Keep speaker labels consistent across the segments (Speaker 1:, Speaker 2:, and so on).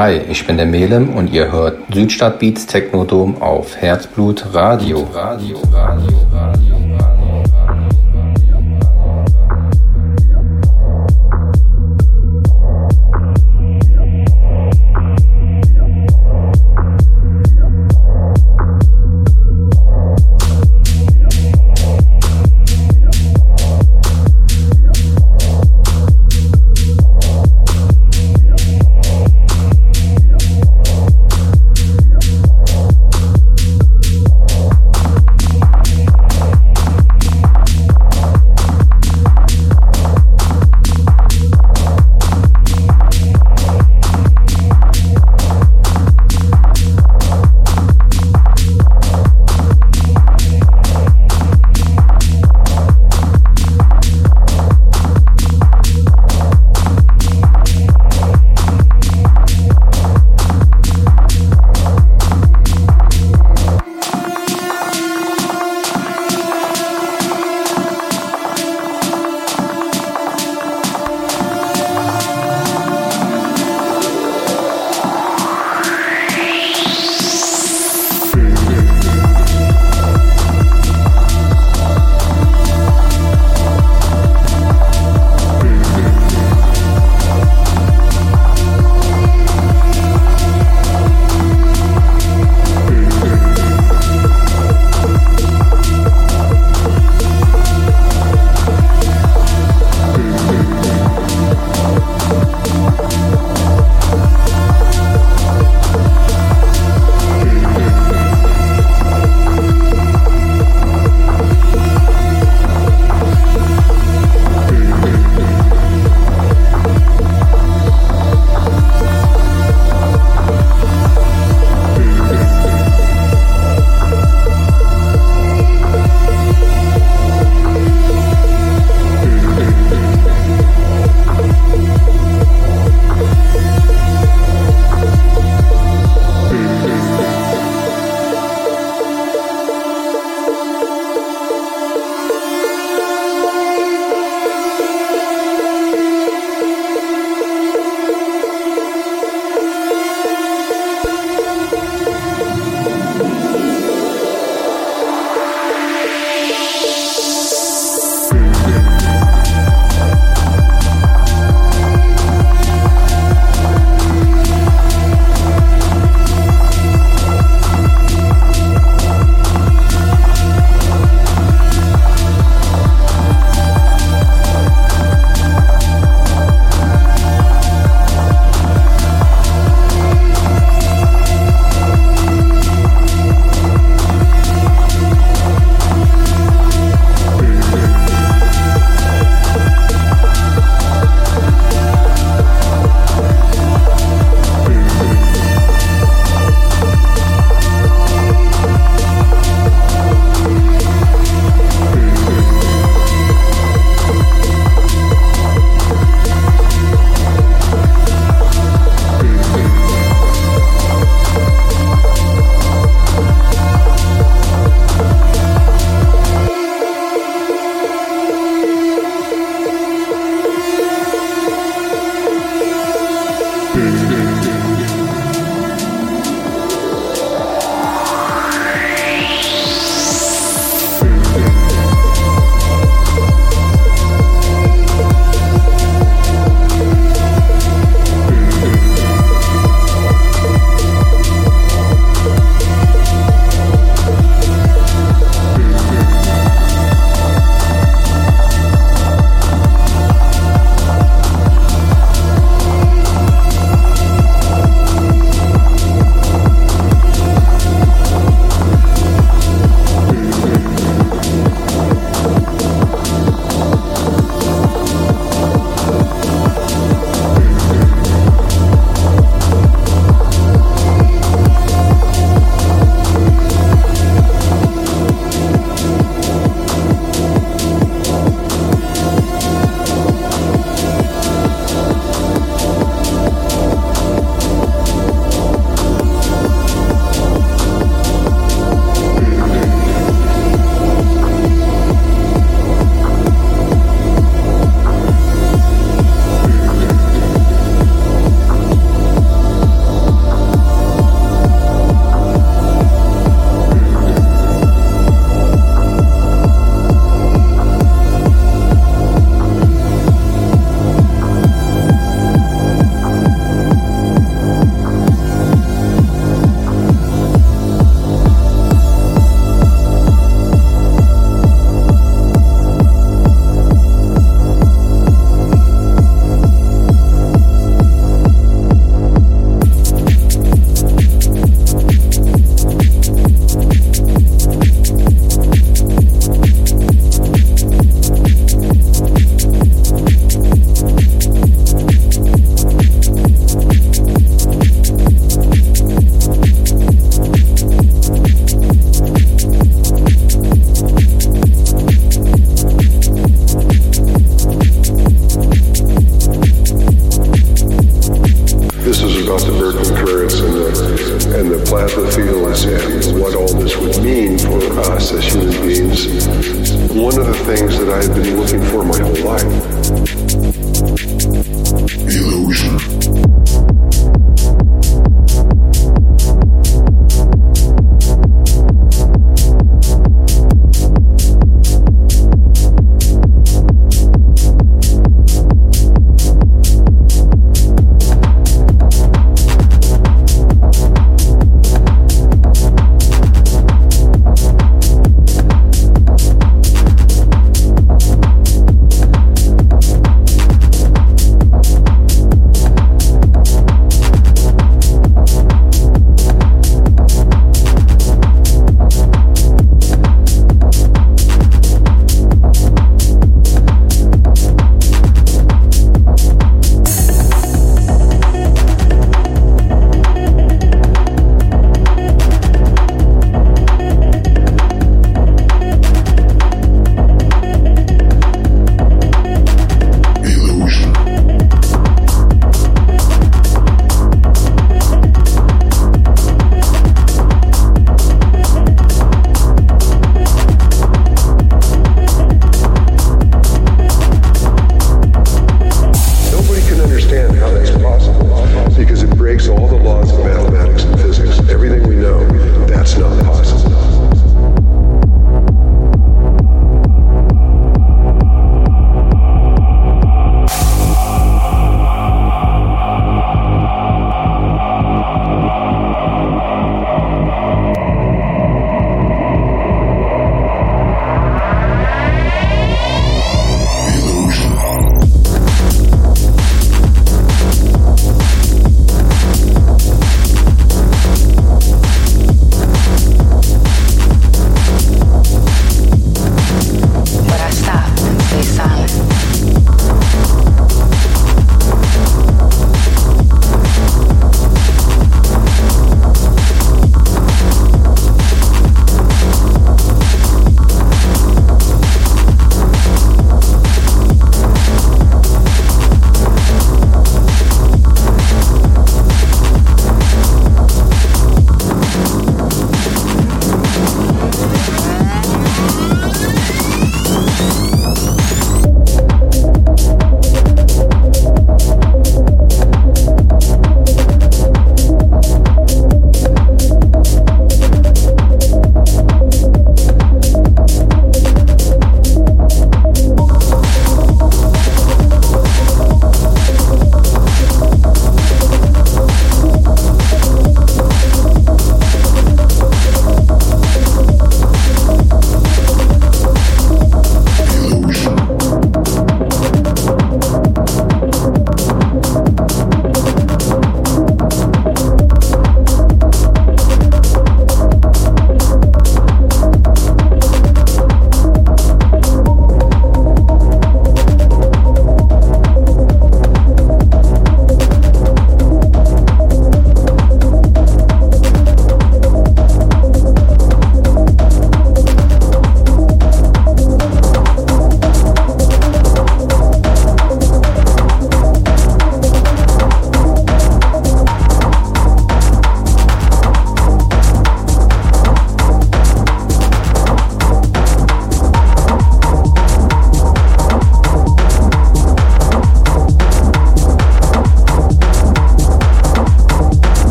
Speaker 1: Hi, ich bin der Melem und ihr hört Südstadtbeats Technodom auf Herzblut Radio. Radio, Radio,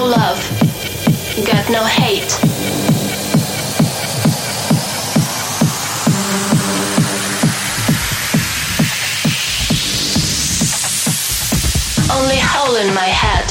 Speaker 2: No love. Got no hate. Only hole in my head.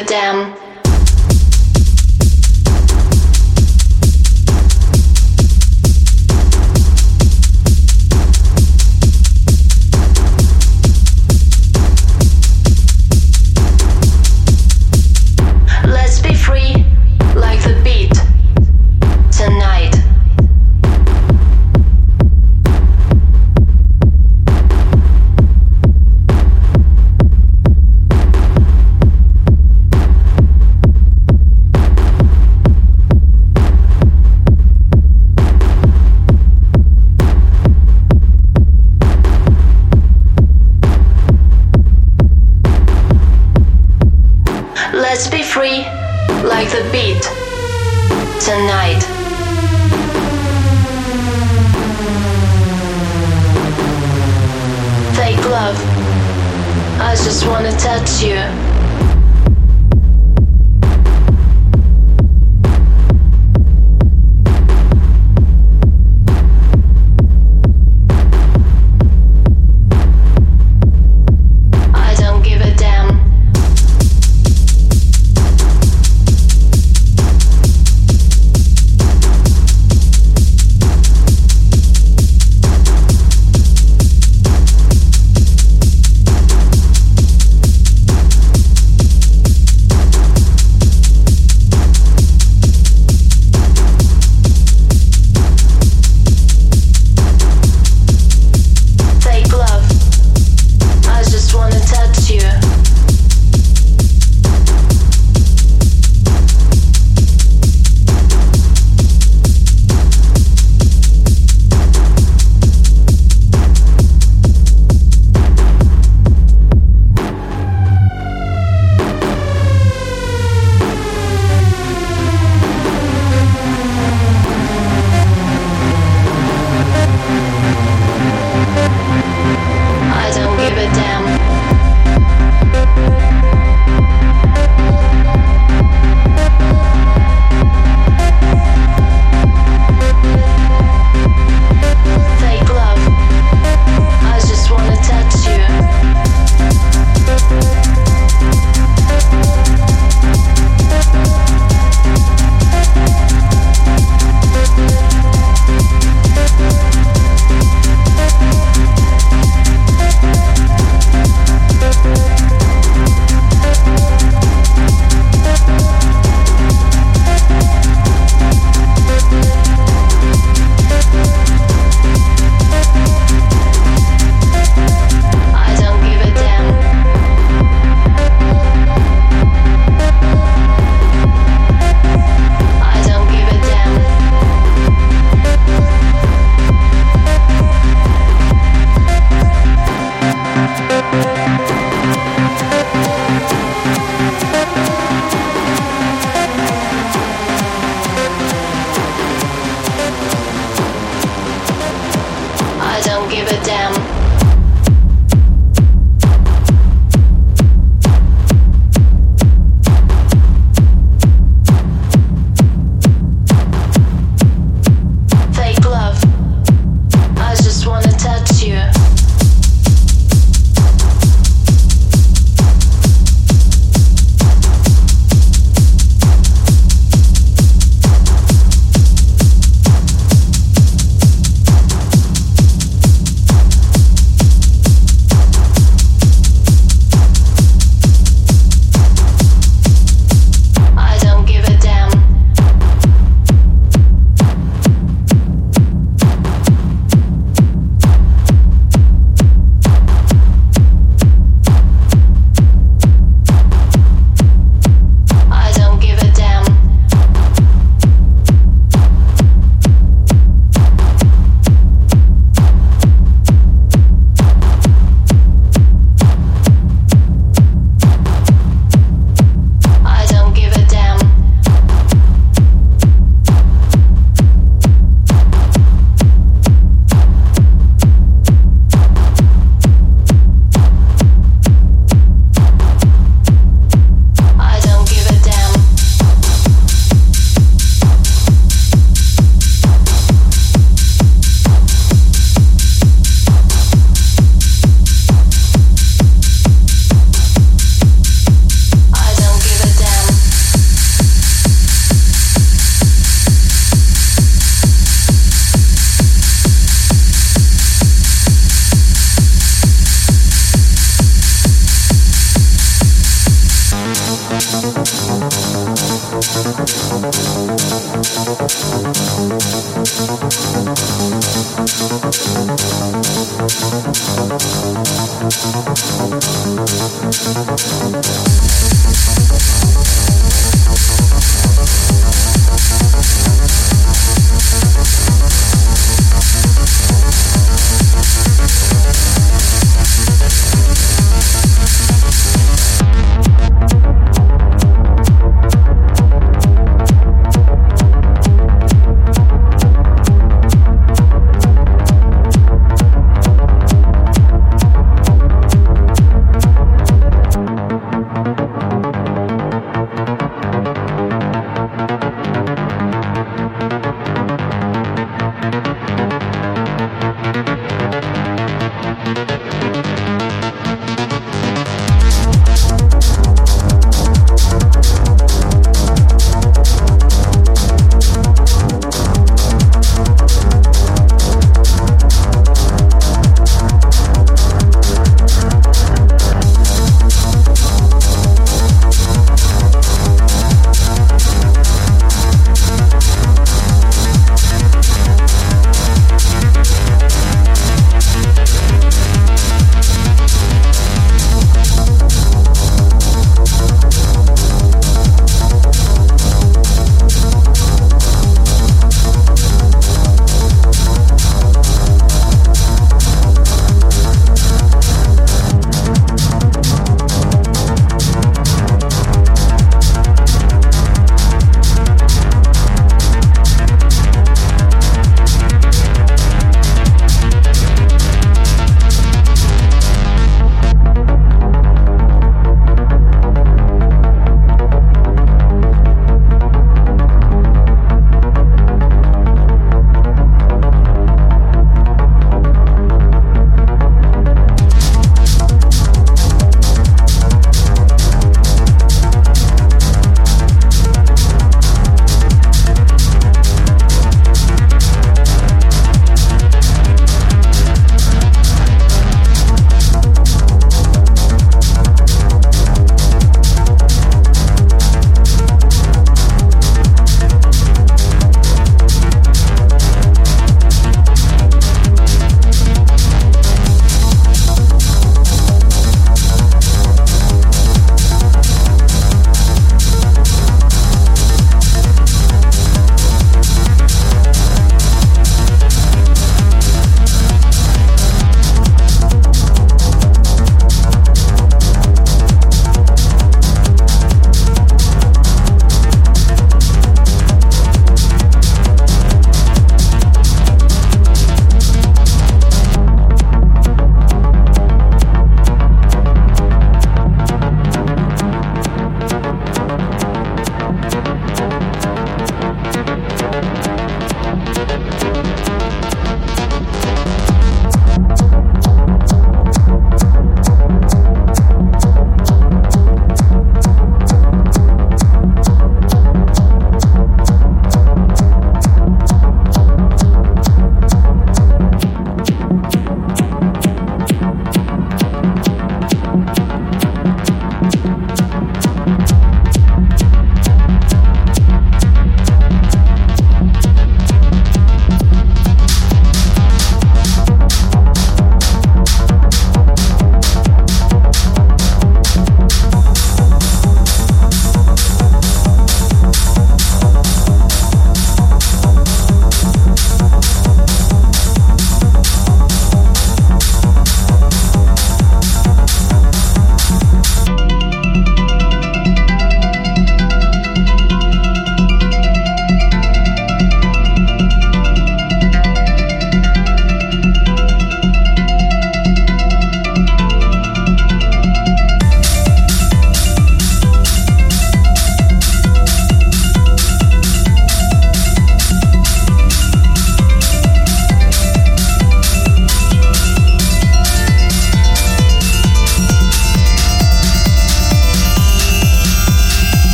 Speaker 2: Don't give